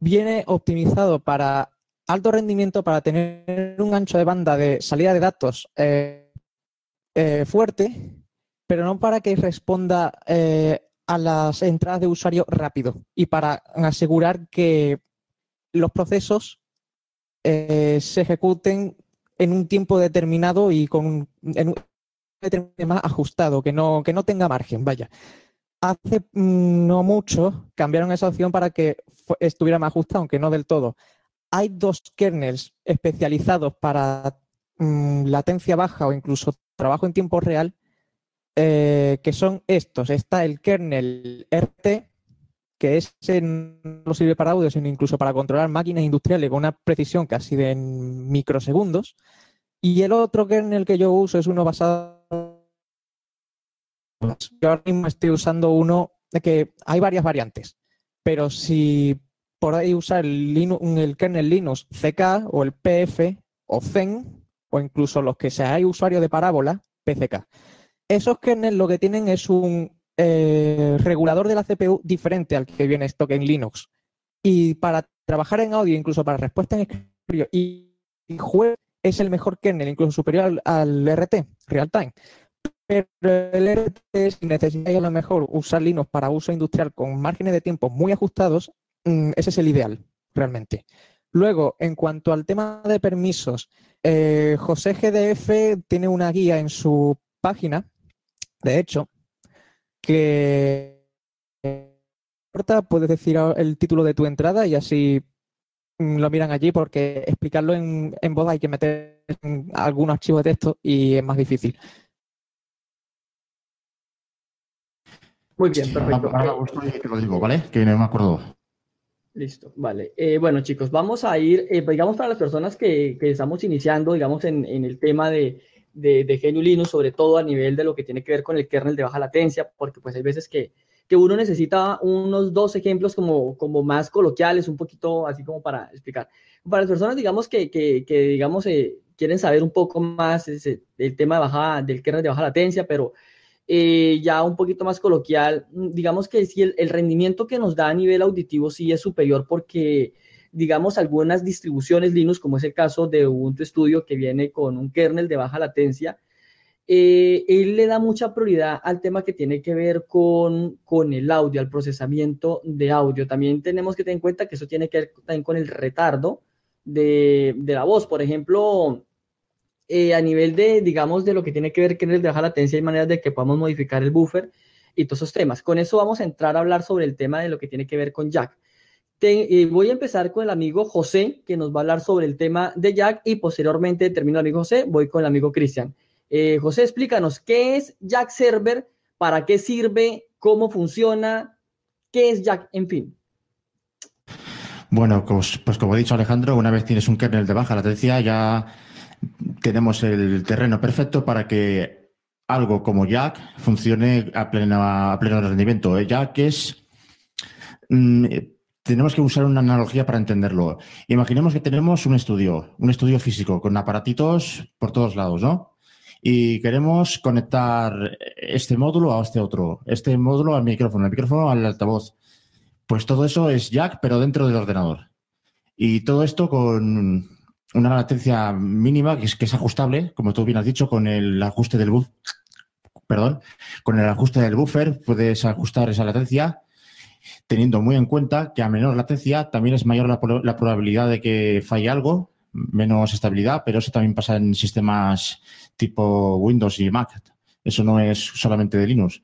Speaker 6: viene optimizado para alto rendimiento, para tener un ancho de banda de salida de datos eh, fuerte pero no para que responda eh, a las entradas de usuario rápido y para asegurar que los procesos eh, se ejecuten en un tiempo determinado y con en un más ajustado, que no, que no tenga margen, vaya. Hace mm, no mucho cambiaron esa opción para que estuviera más ajustado, aunque no del todo. Hay dos kernels especializados para mm, latencia baja o incluso trabajo en tiempo real eh, que son estos. Está el kernel RT, que es no sirve para audio, sino incluso para controlar máquinas industriales con una precisión casi de microsegundos. Y el otro kernel que yo uso es uno basado. Yo ahora mismo estoy usando uno de que hay varias variantes, pero si por ahí usar el, el kernel Linux CK o el PF o Zen, o incluso los que seáis usuario de parábola, PCK esos kernels lo que tienen es un eh, regulador de la CPU diferente al que viene esto en Linux. Y para trabajar en audio, incluso para respuesta en escritorio y, juego, es el mejor kernel, incluso superior al, RT, real time. Pero el RT, si necesitáis a lo mejor usar Linux para uso industrial con márgenes de tiempo muy ajustados, mm, ese es el ideal, realmente. Luego, en cuanto al tema de permisos, eh, José GDF tiene una guía en su página de hecho, que puedes decir el título de tu entrada y así mm, lo miran allí porque explicarlo en, voz hay que meter algún archivo de texto y es más difícil.
Speaker 2: Muy bien, perfecto.
Speaker 4: ¿vale? Que no me acuerdo.
Speaker 2: Listo, vale. Eh, bueno, chicos, vamos a ir, eh, digamos, para las personas que, estamos iniciando, digamos, en el tema de, de, de GNU Linux, sobre todo a nivel de lo que tiene que ver con el kernel de baja latencia, porque pues hay veces que, que uno necesita unos dos ejemplos como, como más coloquiales, un poquito así como para explicar. Para las personas, digamos, que, que, que digamos, eh, quieren saber un poco más del tema de baja, del kernel de baja latencia, pero eh, ya un poquito más coloquial, digamos que sí, el, el, rendimiento que nos da a nivel auditivo sí es superior porque digamos, algunas distribuciones Linux, como es el caso de Ubuntu Studio, que viene con un kernel de baja latencia, eh, él le da mucha prioridad al tema que tiene que ver con, con el audio, al procesamiento de audio. También tenemos que tener en cuenta que eso tiene que ver también con el retardo de, de la voz. Por ejemplo, eh, a nivel de, digamos, de lo que tiene que ver con el de baja latencia, hay maneras de que podamos modificar el buffer y todos esos temas. Con eso vamos a entrar a hablar sobre el tema de lo que tiene que ver con Jack. Eh, voy a empezar con el amigo José, que nos va a hablar sobre el tema de Jack y posteriormente termino amigo José, voy con el amigo Cristian. Eh, José, explícanos, ¿qué es Jack Server? ¿Para qué sirve? ¿Cómo funciona? ¿Qué es Jack? En fin.
Speaker 4: Bueno, pues, como ha dicho Alejandro, una vez tienes un kernel de baja latencia, ya tenemos el terreno perfecto para que algo como Jack funcione a, a pleno rendimiento. Jack es... Mm, tenemos que usar una analogía para entenderlo. Imaginemos que tenemos un estudio, un estudio físico con aparatitos por todos lados, ¿no? Y queremos conectar este módulo a este otro, este módulo al micrófono, el micrófono al altavoz. Pues todo eso es jack, pero dentro del ordenador. Y todo esto con una latencia mínima que es, ajustable, como tú bien has dicho, con el ajuste del buffer. Perdón, con el ajuste del buffer puedes ajustar esa latencia teniendo muy en cuenta que a menor latencia también es mayor la, probabilidad de que falle algo, menos estabilidad, pero eso también pasa en sistemas tipo Windows y Mac. Eso no es solamente de Linux.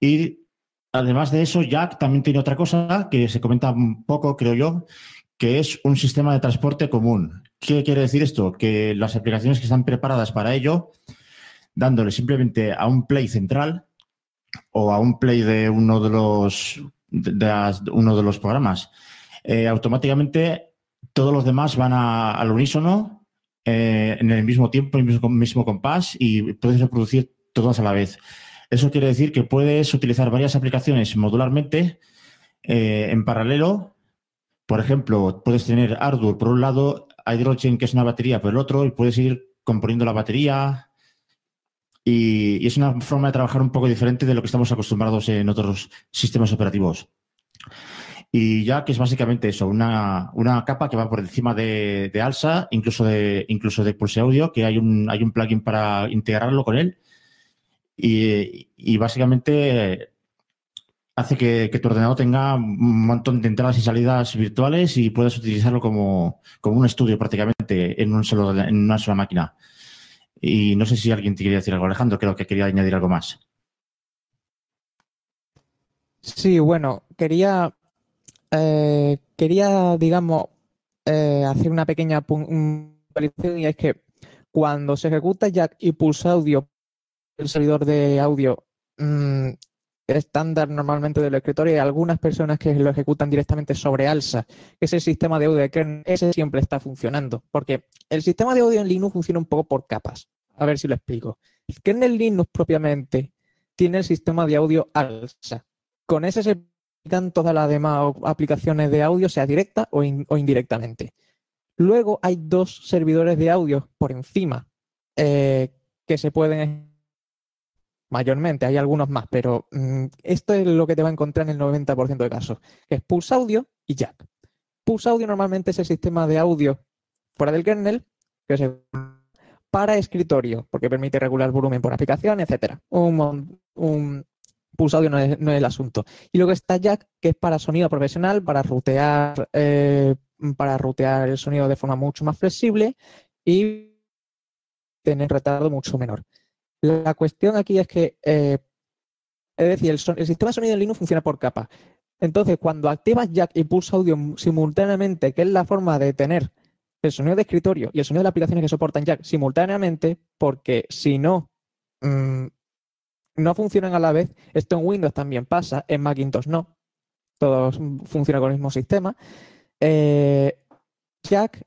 Speaker 4: Y además de eso, Jack también tiene otra cosa que se comenta un poco, creo yo, que es un sistema de transporte común. ¿Qué quiere decir esto? Que las aplicaciones que están preparadas para ello, dándole simplemente a un play central o a un play de uno de los de, uno de los programas. Eh, automáticamente todos los demás van al unísono eh, en el mismo tiempo, en el mismo, compás y puedes reproducir todas a la vez. Eso quiere decir que puedes utilizar varias aplicaciones modularmente eh, en paralelo. Por ejemplo, puedes tener Ardour por un lado, Hydrogen, que es una batería, por el otro, y puedes ir componiendo la batería, y, es una forma de trabajar un poco diferente de lo que estamos acostumbrados en otros sistemas operativos. Y ya que es básicamente eso, una, capa que va por encima de, ALSA, incluso de, incluso de Pulse Audio, que hay un, hay un plugin para integrarlo con él. Y, básicamente hace que, tu ordenador tenga un montón de entradas y salidas virtuales y puedas utilizarlo como, como un estudio prácticamente en una sola máquina. Y no sé si alguien te quería decir algo, Alejandro, creo que quería añadir algo más.
Speaker 6: Sí, bueno, quería, eh, quería, digamos, eh, hacer una pequeña puntualización y es que cuando se ejecuta Jack y Pulse Audio, el servidor de audio mm, estándar normalmente del escritorio, hay algunas personas que lo ejecutan directamente sobre ALSA, que es el sistema de audio de kernel, ese siempre está funcionando, porque el sistema de audio en Linux funciona un poco por capas. A ver si lo explico. El kernel Linux propiamente tiene el sistema de audio ALSA. Con ese se aplican todas las demás aplicaciones de audio, sea directa o, indirectamente. Luego hay dos servidores de audio por encima eh, que se pueden mayormente, hay algunos más, pero mm, esto es lo que te va a encontrar en el 90% de casos, que es Pulse Audio y Jack. Pulse Audio normalmente es el sistema de audio fuera del kernel, que se para escritorio, porque permite regular volumen por aplicación, etcétera. Un, un Pulse Audio no es, el asunto. Y luego está Jack, que es para sonido profesional, para rutear, eh, para rutear el sonido de forma mucho más flexible y tener retardo mucho menor. La cuestión aquí es que, eh, es decir, el, sistema de sonido en Linux funciona por capa. Entonces, cuando activas Jack y Pulse Audio simultáneamente, que es la forma de tener el sonido de escritorio y el sonido de las aplicaciones que soportan Jack simultáneamente, porque si no, mm, no funcionan a la vez. Esto en Windows también pasa, en Macintosh no. Todos funcionan con el mismo sistema. Eh, Jack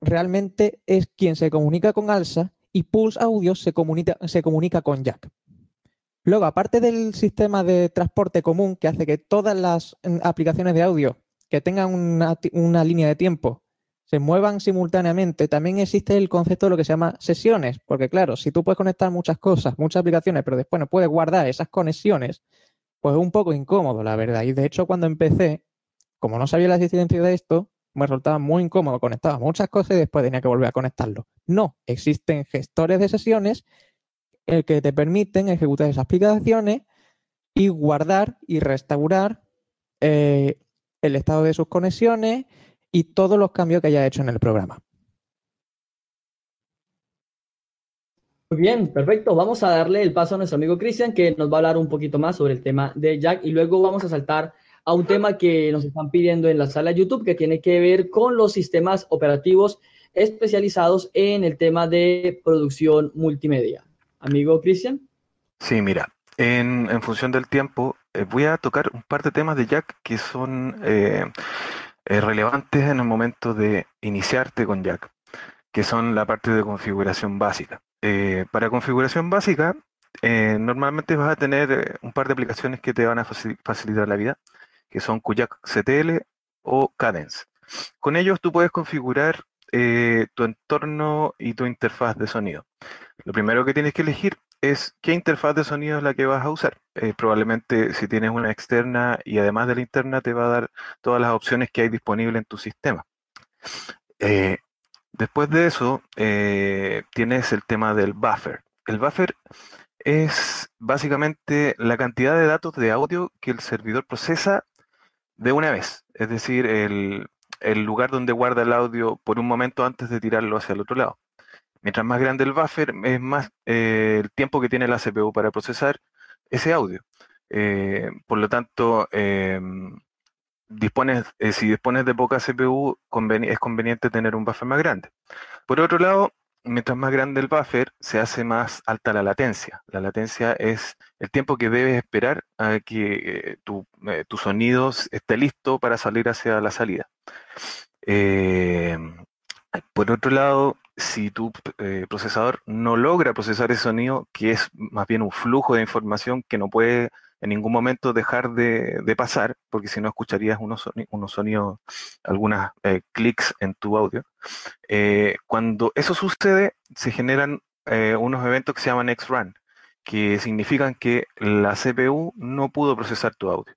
Speaker 6: realmente es quien se comunica con ALSA y Pulse Audio se comunica, se comunica con Jack. Luego, aparte del sistema de transporte común que hace que todas las mm, aplicaciones de audio que tengan una, una, línea de tiempo se muevan simultáneamente, también existe el concepto de lo que se llama sesiones, porque claro, si tú puedes conectar muchas cosas, muchas aplicaciones, pero después no puedes guardar esas conexiones, pues es un poco incómodo, la verdad. Y de hecho, cuando empecé, como no sabía la existencia de esto, me resultaba muy incómodo, conectaba muchas cosas y después tenía que volver a conectarlo. No, existen gestores de sesiones el que te permiten ejecutar esas aplicaciones y guardar y restaurar eh, el estado de sus conexiones y todos los cambios que haya hecho en el programa.
Speaker 2: Muy bien, perfecto. Vamos a darle el paso a nuestro amigo Cristian, que nos va a hablar un poquito más sobre el tema de Jack y luego vamos a saltar a un tema que nos están pidiendo en la sala YouTube, que tiene que ver con los sistemas operativos especializados en el tema de producción multimedia. Amigo Cristian.
Speaker 3: Sí, mira, en, función del tiempo, eh, voy a tocar un par de temas de Jack que son eh, eh, relevantes en el momento de iniciarte con Jack, que son la parte de configuración básica. Para configuración básica, normalmente vas a tener un par de aplicaciones que te van a facilitar la vida, que son Kuyak CTL o Cadence. Con ellos tú puedes configurar tu entorno y tu interfaz de sonido. Lo primero que tienes que elegir es qué interfaz de sonido es la que vas a usar. probablemente si tienes una externa y además de la interna te va a dar todas las opciones que hay disponibles en tu sistema. Después de eso, eh, tienes el tema del buffer. El buffer es básicamente la cantidad de datos de audio que el servidor procesa de una vez. Es decir, el, lugar donde guarda el audio por un momento antes de tirarlo hacia el otro lado. Mientras más grande el buffer, es más eh, el tiempo que tiene la CPU para procesar ese audio. Eh, por lo tanto, em, dispones, eh, si dispones de poca CPU, es conveniente tener un buffer más grande. Por otro lado, mientras más grande el buffer, se hace más alta la latencia. La latencia es el tiempo que debes esperar a que eh, tu, eh, sonido esté listo para salir hacia la salida. por otro lado, si tu procesador no logra procesar ese sonido, que es más bien un flujo de información que no puede en ningún momento dejar de, pasar, porque si no escucharías unos, sonidos, algunos eh, clics en tu audio. Eh, cuando eso sucede, se generan eh, unos eventos que se llaman X-Run, que significan que la CPU no pudo procesar tu audio.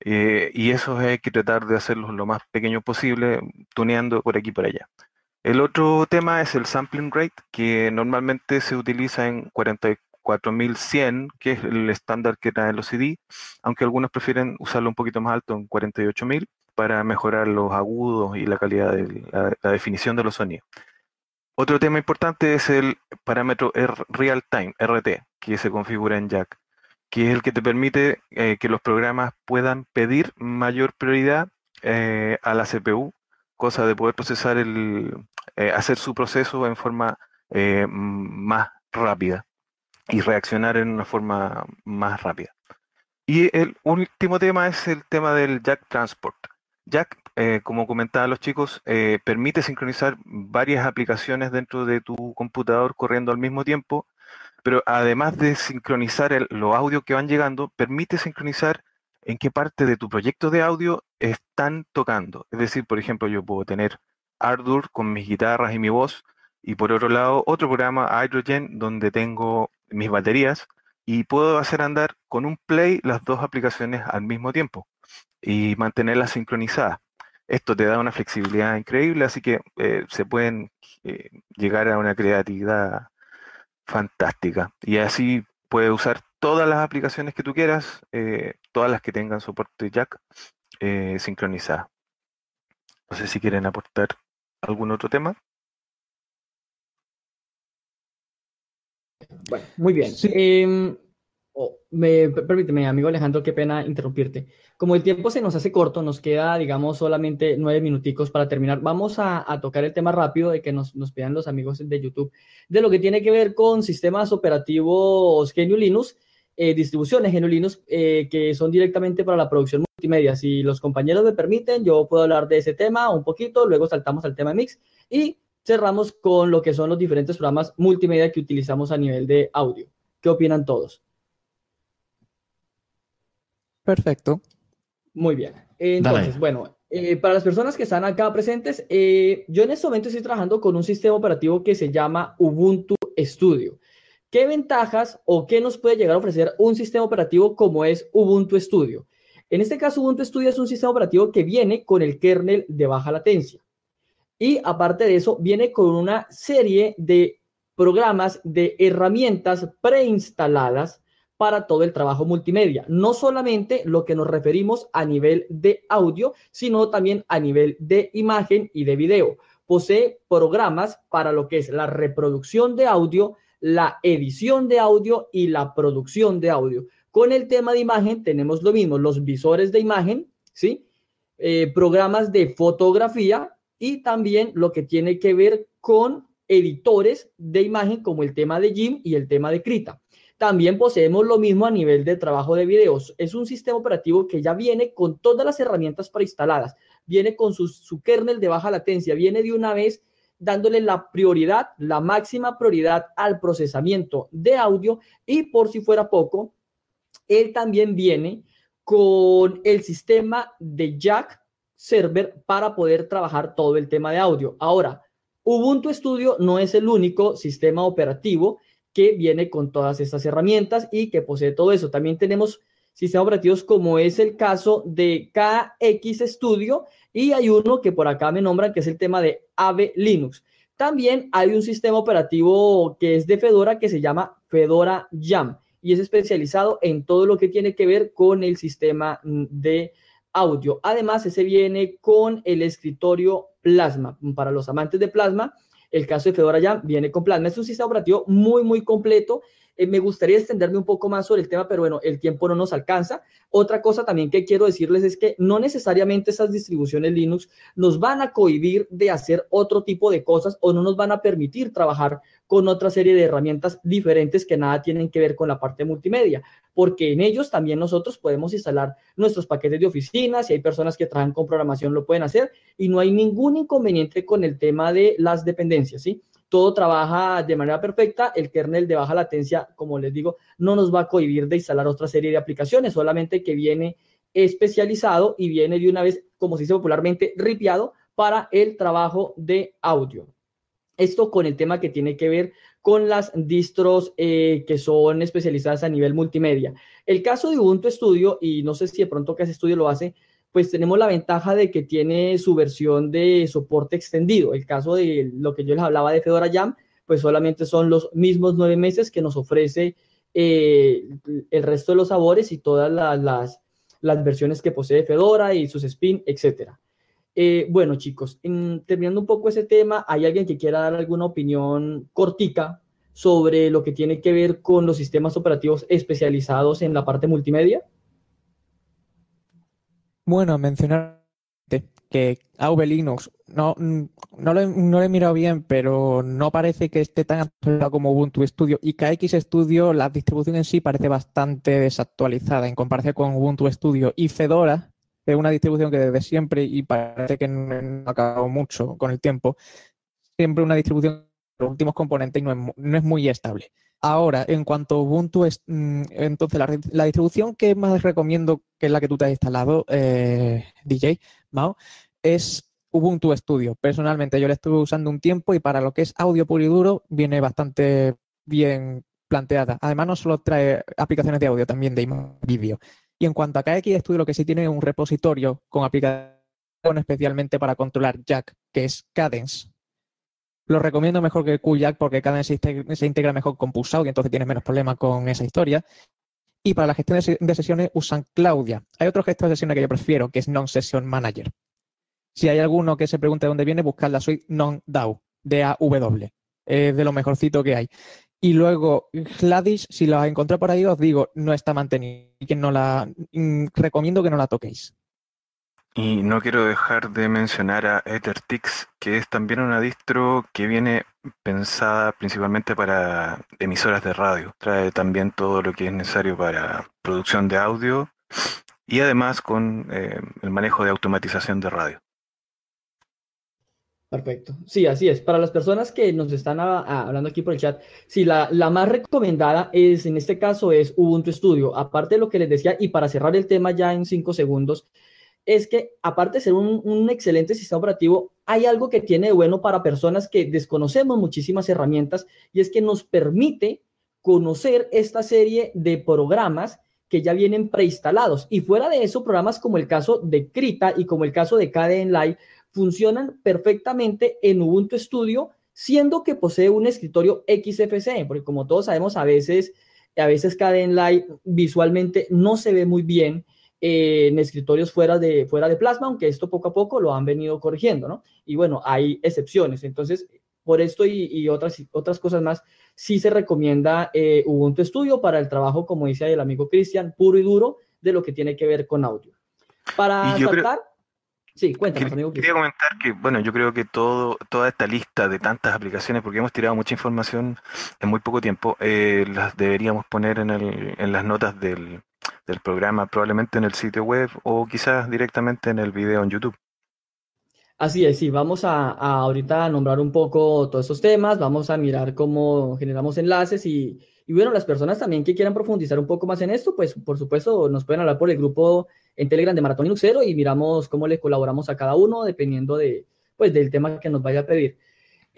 Speaker 3: y eso hay que tratar de hacerlo lo más pequeño posible, tuneando por aquí y por allá. El otro tema es el sampling rate, que normalmente se utiliza en 44 4100, que es el estándar que trae los CD, aunque algunos prefieren usarlo un poquito más alto en 48000 para mejorar los agudos y la calidad de la, definición de los sonidos. Otro tema importante es el parámetro Real Time, RT, que se configura en Jack, que es el que te permite eh, que los programas puedan pedir mayor prioridad eh, a la CPU, cosa de poder procesar el, eh, hacer su proceso en forma más rápida y reaccionar en una forma más rápida. Y el último tema es el tema del Jack Transport. Jack, eh, como comentaban los chicos, eh, permite sincronizar varias aplicaciones dentro de tu computador corriendo al mismo tiempo, pero además de sincronizar los audios que van llegando, permite sincronizar en qué parte de tu proyecto de audio están tocando. Es decir, por ejemplo, yo puedo tener Ardour con mis guitarras y mi voz, y por otro lado, otro programa, Hydrogen, donde tengo mis baterías y puedo hacer andar con un play las dos aplicaciones al mismo tiempo y mantenerlas sincronizadas. Esto te da una flexibilidad increíble, así que eh, se pueden eh, llegar a una creatividad fantástica. Y así puedes usar todas las aplicaciones que tú quieras, eh, todas las que tengan soporte jack sincronizadas. No sé si quieren aportar algún otro tema.
Speaker 2: Bueno, muy bien. Em, oh, me, permíteme, amigo Alejandro, qué pena interrumpirte. Como el tiempo se nos hace corto, nos queda, digamos, solamente nueve minuticos para terminar. Vamos a, tocar el tema rápido de que nos, nos pidan los amigos de YouTube, de lo que tiene que ver con sistemas operativos GNU Linux, eh, distribuciones GNU Linux, eh, que son directamente para la producción multimedia. Si los compañeros me permiten, yo puedo hablar de ese tema un poquito, luego saltamos al tema Mix y cerramos con lo que son los diferentes programas multimedia que utilizamos a nivel de audio. ¿Qué opinan todos?
Speaker 6: Perfecto.
Speaker 2: Muy bien. Entonces, bueno, eh, para las personas que están acá presentes, eh, yo en este momento estoy trabajando con un sistema operativo que se llama Ubuntu Studio. ¿Qué ventajas o qué nos puede llegar a ofrecer un sistema operativo como es Ubuntu Studio? En este caso, Ubuntu Studio es un sistema operativo que viene con el kernel de baja latencia. Y aparte de eso, viene con una serie de programas de herramientas preinstaladas para todo el trabajo multimedia. No solamente lo que nos referimos a nivel de audio, sino también a nivel de imagen y de video. Posee programas para lo que es la reproducción de audio, la edición de audio y la producción de audio. Con el tema de imagen tenemos lo mismo, los visores de imagen, ¿sí? Eh, programas de fotografía y también lo que tiene que ver con editores de imagen como el tema de Jim y el tema de Krita. También poseemos lo mismo a nivel de trabajo de videos. Es un sistema operativo que ya viene con todas las herramientas preinstaladas, viene con su, su kernel de baja latencia, viene de una vez dándole la prioridad, la máxima prioridad al procesamiento de audio y por si fuera poco, él también viene con el sistema de Jack server para poder trabajar todo el tema de audio. Ahora, Ubuntu Studio no es el único sistema operativo que viene con todas estas herramientas y que posee todo eso. También tenemos sistemas operativos como es el caso de KX Studio y hay uno que por acá me nombran que es el tema de Ave Linux. También hay un sistema operativo que es de Fedora que se llama Fedora Jam y es especializado en todo lo que tiene que ver con el sistema de audio. Además, ese viene con el escritorio Plasma. Para los amantes de Plasma, el caso de Fedora Jam viene con Plasma. Es un sistema operativo muy, muy completo. Eh, me gustaría extenderme un poco más sobre el tema, pero bueno, el tiempo no nos alcanza. Otra cosa también que quiero decirles es que no necesariamente esas distribuciones Linux nos van a cohibir de hacer otro tipo de cosas o no nos van a permitir trabajar con otra serie de herramientas diferentes que nada tienen que ver con la parte multimedia, porque en ellos también nosotros podemos instalar nuestros paquetes de oficina, si hay personas que trabajan con programación lo pueden hacer y no hay ningún inconveniente con el tema de las dependencias, ¿sí? Todo trabaja de manera perfecta, el kernel de baja latencia, como les digo, no nos va a cohibir de instalar otra serie de aplicaciones, solamente que viene especializado y viene de una vez, como se dice popularmente, ripiado para el trabajo de audio. Esto con el tema que tiene que ver con las distros eh, que son especializadas a nivel multimedia. El caso de Ubuntu Studio, y no sé si de pronto que ese estudio lo hace, pues tenemos la ventaja de que tiene su versión de soporte extendido. El caso de lo que yo les hablaba de Fedora Jam, pues solamente son los mismos nueve meses que nos ofrece eh, el resto de los sabores y todas las, las, las versiones que posee Fedora y sus spin, etcétera. Eh, bueno, chicos, terminando un poco ese tema, ¿hay alguien que quiera dar alguna opinión cortica sobre lo que tiene que ver con los sistemas operativos especializados en la parte multimedia?
Speaker 6: Bueno, mencionar que AV Linux no, no, lo, no he mirado bien, pero no parece que esté tan actualizado como Ubuntu Studio. Y KX Studio, la distribución en sí parece bastante desactualizada en comparación con Ubuntu Studio. Y Fedora, es una distribución que desde siempre, y parece que no ha acabado mucho con el tiempo, siempre una distribución los últimos componentes y no es, no es muy estable. Ahora, en cuanto a Ubuntu, es, mm, entonces la, distribución que más recomiendo, que es la que tú te has instalado, eh, DJ, Mao, es Ubuntu Studio. Personalmente yo la estuve usando un tiempo y para lo que es audio puro y duro viene bastante bien planteada. Además, no solo trae aplicaciones de audio, también de vídeo. Y en cuanto a KX Studio, lo que sí tiene es un repositorio con aplicación especialmente para controlar Jack, que es Cadence. Lo recomiendo mejor que QJack porque Cadence se integra mejor con Pulse y entonces tienes menos problemas con esa historia. Y para la gestión de sesiones usan Claudia. Hay otro gestor de sesiones que yo prefiero, que es Non-Session Manager. Si hay alguno que se pregunte de dónde viene, buscad la suite Non-DAW, D-A-W. Es de lo mejorcito que hay. Y luego, Gladys, si la encontré por ahí, os digo, no está mantenida. Y que no la mm, recomiendo que no la toquéis.
Speaker 3: Y no quiero dejar de mencionar a EtherTix, que es también una distro que viene pensada principalmente para emisoras de radio. Trae también todo lo que es necesario para producción de audio y además con eh, el manejo de automatización de radio.
Speaker 2: Perfecto. Sí, así es. Para las personas que nos están hablando aquí por el chat, sí, la, la, más recomendada es, en este caso, es Ubuntu Studio. Aparte de lo que les decía, y para cerrar el tema ya en cinco segundos, es que aparte de ser un, un excelente sistema operativo, hay algo que tiene de bueno para personas que desconocemos muchísimas herramientas y es que nos permite conocer esta serie de programas que ya vienen preinstalados. Y fuera de eso, programas como el caso de Krita y como el caso de KDN Live funcionan perfectamente en Ubuntu Studio siendo que posee un escritorio XFCE, porque como todos sabemos, a veces, a veces visualmente no se ve muy bien eh, en escritorios fuera de, fuera de plasma, aunque esto poco a poco lo han venido corrigiendo, ¿no? Y bueno, hay excepciones. Entonces, por esto y, otras, otras cosas más, sí se recomienda eh, Ubuntu Studio para el trabajo, como dice el amigo Cristian, puro y duro de lo que tiene que ver con audio. Para saltar... Sí, cuéntanos, amigo.
Speaker 3: Quería comentar que, bueno, yo creo que todo, toda esta lista de tantas aplicaciones, porque hemos tirado mucha información en muy poco tiempo, eh, las deberíamos poner en, el, en las notas del, del programa, probablemente en el sitio web o quizás directamente en el video en YouTube.
Speaker 2: Así es, sí, vamos a, a ahorita nombrar un poco todos estos temas, vamos a mirar cómo generamos enlaces y, y bueno, las personas también que quieran profundizar un poco más en esto, pues por supuesto nos pueden hablar por el grupo en Telegram de Maratón Linuxero y miramos cómo le colaboramos a cada uno dependiendo de, pues, del tema que nos vaya a pedir.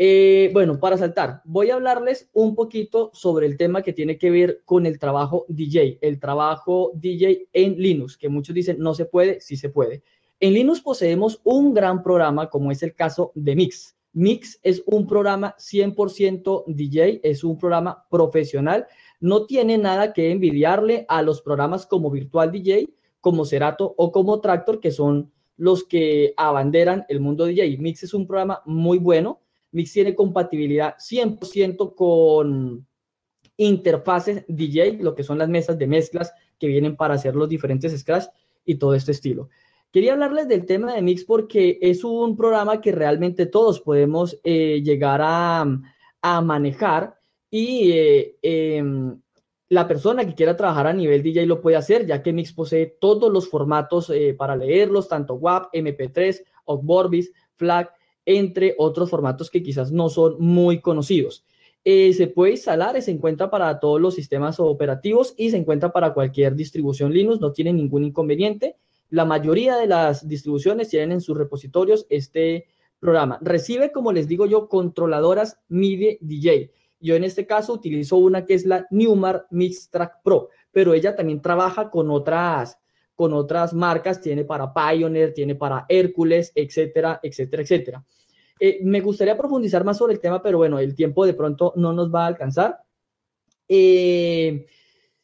Speaker 2: Eh, bueno, para saltar, voy a hablarles un poquito sobre el tema que tiene que ver con el trabajo DJ, el trabajo DJ en Linux, que muchos dicen no se puede, sí se puede. En Linux poseemos un gran programa como es el caso de Mix. Mix es un programa 100% DJ, es un programa profesional, no tiene nada que envidiarle a los programas como Virtual DJ, como Cerato o como Tractor, que son los que abanderan el mundo DJ. Mix es un programa muy bueno. Mix tiene compatibilidad 100% con interfaces DJ, lo que son las mesas de mezclas que vienen para hacer los diferentes scratch y todo este estilo. Quería hablarles del tema de Mix porque es un programa que realmente todos podemos eh, llegar a, manejar y eh, em, la persona que quiera trabajar a nivel DJ lo puede hacer, ya que Mix posee todos los formatos eh, para leerlos, tanto WAP, MP3, Vorbis, FLAC, entre otros formatos que quizás no son muy conocidos. se puede instalar y se encuentra para todos los sistemas operativos y se encuentra para cualquier distribución Linux, no tiene ningún inconveniente. La mayoría de las distribuciones tienen en sus repositorios este programa. Recibe, como les digo yo, controladoras MIDI DJ. Yo en este caso utilizo una que es la Newmar Mix Track Pro, pero ella también trabaja con otras, con otras marcas, tiene para Pioneer, tiene para Hércules, etcétera, etcétera, etcétera. Eh, me gustaría profundizar más sobre el tema, pero bueno, el tiempo de pronto no nos va a alcanzar. Eh,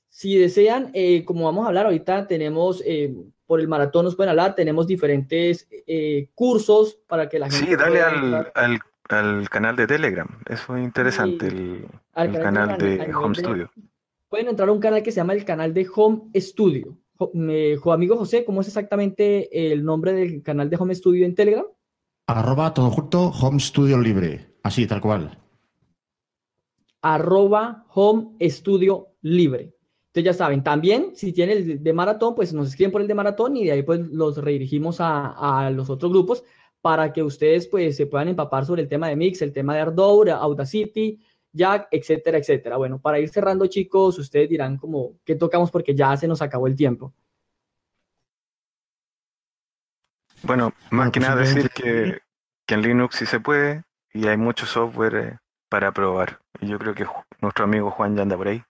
Speaker 2: si desean, eh, como vamos a hablar ahorita, tenemos por el maratón nos pueden hablar, tenemos diferentes cursos para que la gente...
Speaker 3: Sí, dale al, canal de Telegram, es muy interesante el, canal, de Home Studio.
Speaker 2: Pueden entrar a un canal que se llama el canal de Home Studio. Jo, amigo José, ¿cómo es exactamente el nombre del canal de Home Studio en Telegram?
Speaker 4: Arroba todo junto Home Studio Libre, así tal cual.
Speaker 2: Arroba Home Studio Libre. Entonces ya saben, también si tienen el de maratón, pues nos escriben por el de maratón y de ahí pues los redirigimos a, los otros grupos para que ustedes pues se puedan empapar sobre el tema de Mix, el tema de Ardour, Audacity, Jack, etcétera, etcétera. Bueno, para ir cerrando chicos, ustedes dirán como qué tocamos porque ya se nos acabó el tiempo.
Speaker 3: Bueno, más que nada decir que, que, en Linux sí se puede y hay mucho software eh, para probar. Y yo creo que nuestro amigo Juan ya anda por ahí.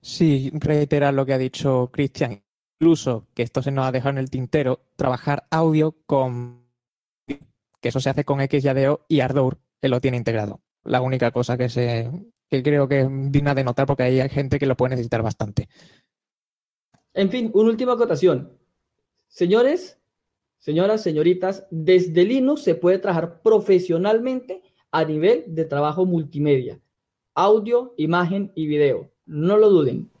Speaker 6: Sí, reiterar lo que ha dicho Cristian. Incluso, que esto se nos ha dejado en el tintero, trabajar audio con... que eso se hace con XYADO y Ardour, que lo tiene integrado. La única cosa que, se, que creo que es digna de notar porque hay gente que lo puede necesitar bastante.
Speaker 2: En fin, una última acotación. Señores, señoras, señoritas, desde Linux se puede trabajar profesionalmente a nivel de trabajo multimedia, audio, imagen y video. No lo duden.